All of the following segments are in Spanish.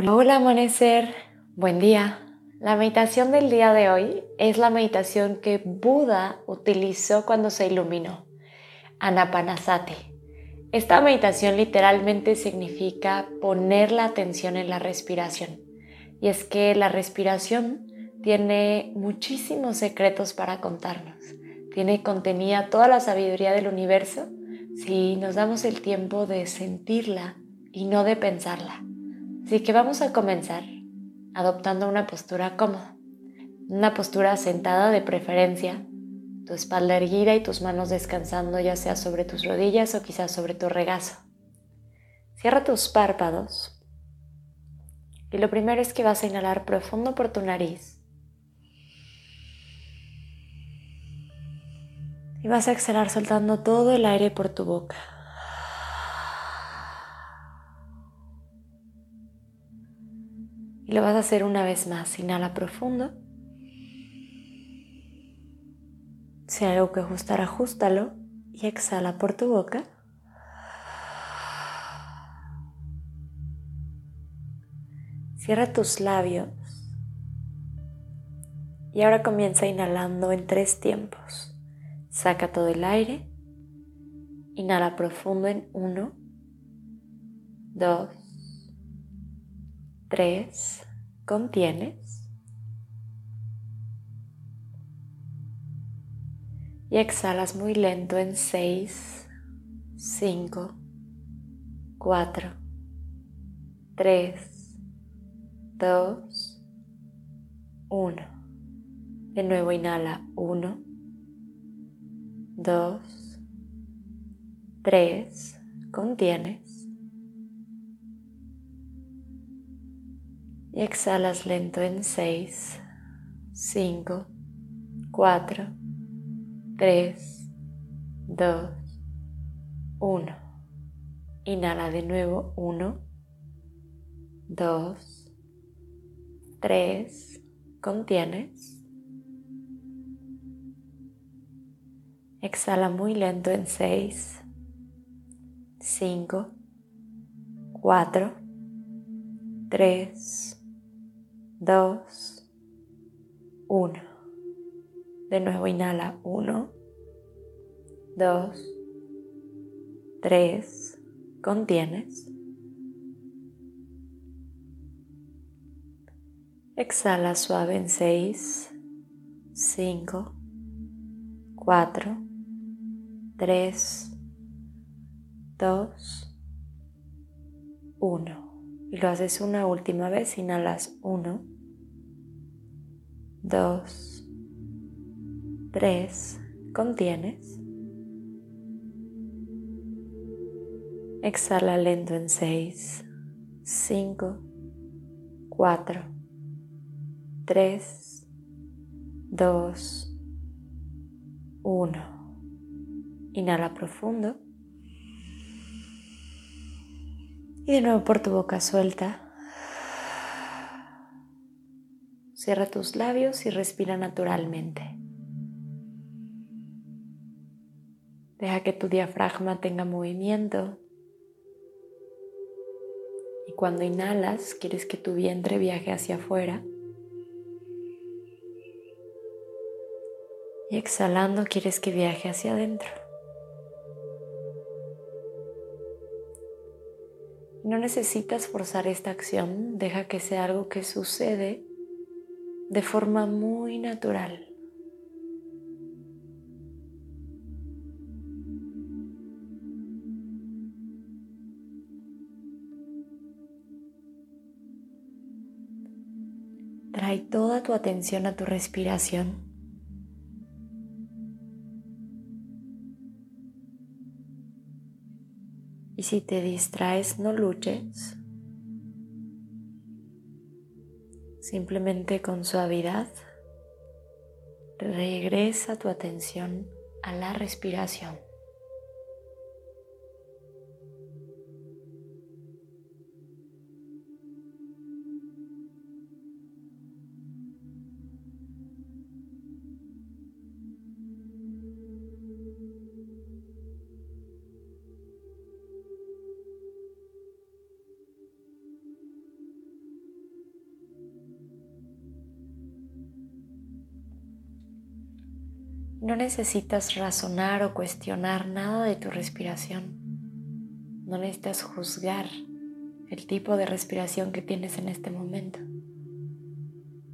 Hola, hola amanecer, buen día. La meditación del día de hoy es la meditación que Buda utilizó cuando se iluminó, Anapanasati. Esta meditación literalmente significa poner la atención en la respiración. Y es que la respiración tiene muchísimos secretos para contarnos. Tiene contenida toda la sabiduría del universo si nos damos el tiempo de sentirla y no de pensarla. Así que vamos a comenzar adoptando una postura cómoda, una postura sentada de preferencia, tu espalda erguida y tus manos descansando ya sea sobre tus rodillas o quizás sobre tu regazo. Cierra tus párpados y lo primero es que vas a inhalar profundo por tu nariz y vas a exhalar soltando todo el aire por tu boca. Y lo vas a hacer una vez más. Inhala profundo. Si hay algo que ajustar, ajustalo y exhala por tu boca. Cierra tus labios y ahora comienza inhalando en tres tiempos. Saca todo el aire. Inhala profundo en uno, dos, 3, contienes. Y exhalas muy lento en 6, 5, 4, 3, 2, 1. De nuevo inhala 1, 2, 3, contienes. Y exhalas lento en 6, 5, 4, 3, 2, 1. Inhala de nuevo 1, 2, 3, contienes. Exhala muy lento en 6, 5, 4, 3, 2, 1. De nuevo inhala 1, 2, 3, contienes. Exhala suave en 6, 5, 4, 3, 2, 1. Y lo haces una última vez, inhalas 1, 2, 3, contienes. Exhala lento en 6, 5, 4, 3, 2, 1. Inhala profundo. Y de nuevo por tu boca suelta. Cierra tus labios y respira naturalmente. Deja que tu diafragma tenga movimiento. Y cuando inhalas, quieres que tu vientre viaje hacia afuera. Y exhalando, quieres que viaje hacia adentro. No necesitas forzar esta acción, deja que sea algo que sucede de forma muy natural. Trae toda tu atención a tu respiración. Si te distraes, no luches. Simplemente con suavidad regresa tu atención a la respiración. No necesitas razonar o cuestionar nada de tu respiración. No necesitas juzgar el tipo de respiración que tienes en este momento.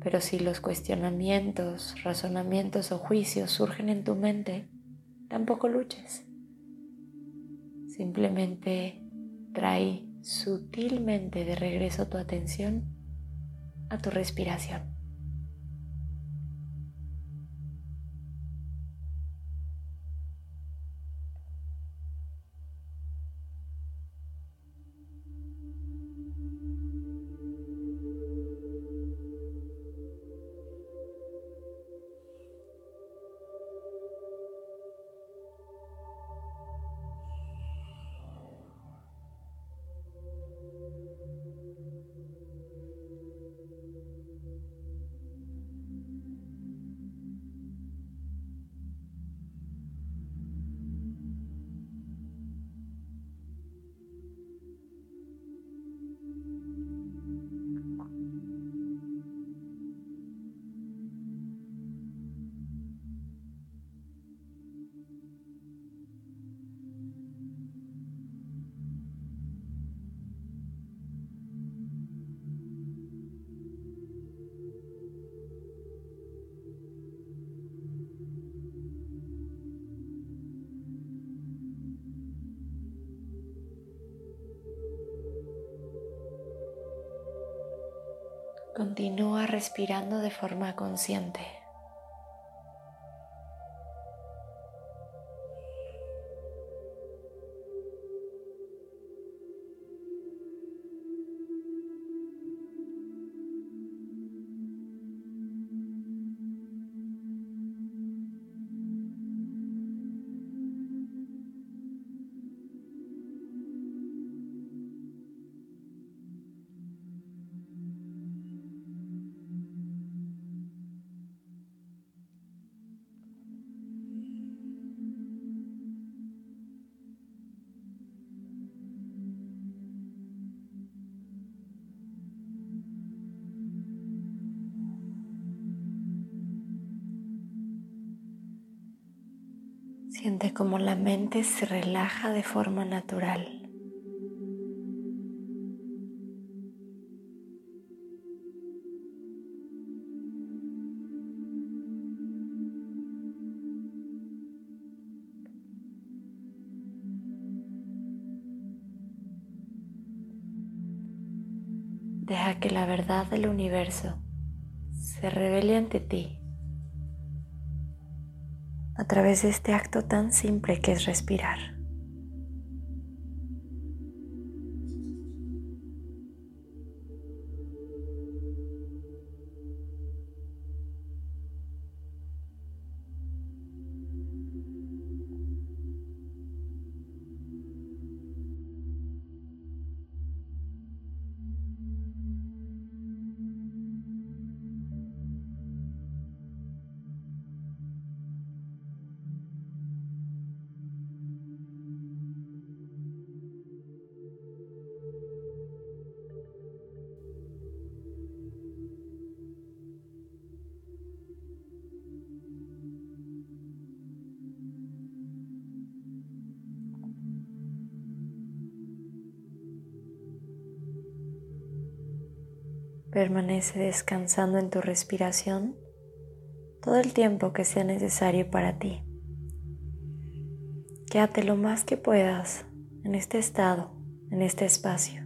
Pero si los cuestionamientos, razonamientos o juicios surgen en tu mente, tampoco luches. Simplemente trae sutilmente de regreso tu atención a tu respiración. Continúa respirando de forma consciente. Siente como la mente se relaja de forma natural. Deja que la verdad del universo se revele ante ti a través de este acto tan simple que es respirar. Permanece descansando en tu respiración todo el tiempo que sea necesario para ti. Quédate lo más que puedas en este estado, en este espacio.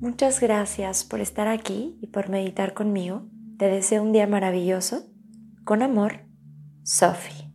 Muchas gracias por estar aquí y por meditar conmigo. Te deseo un día maravilloso. Con amor, Sophie.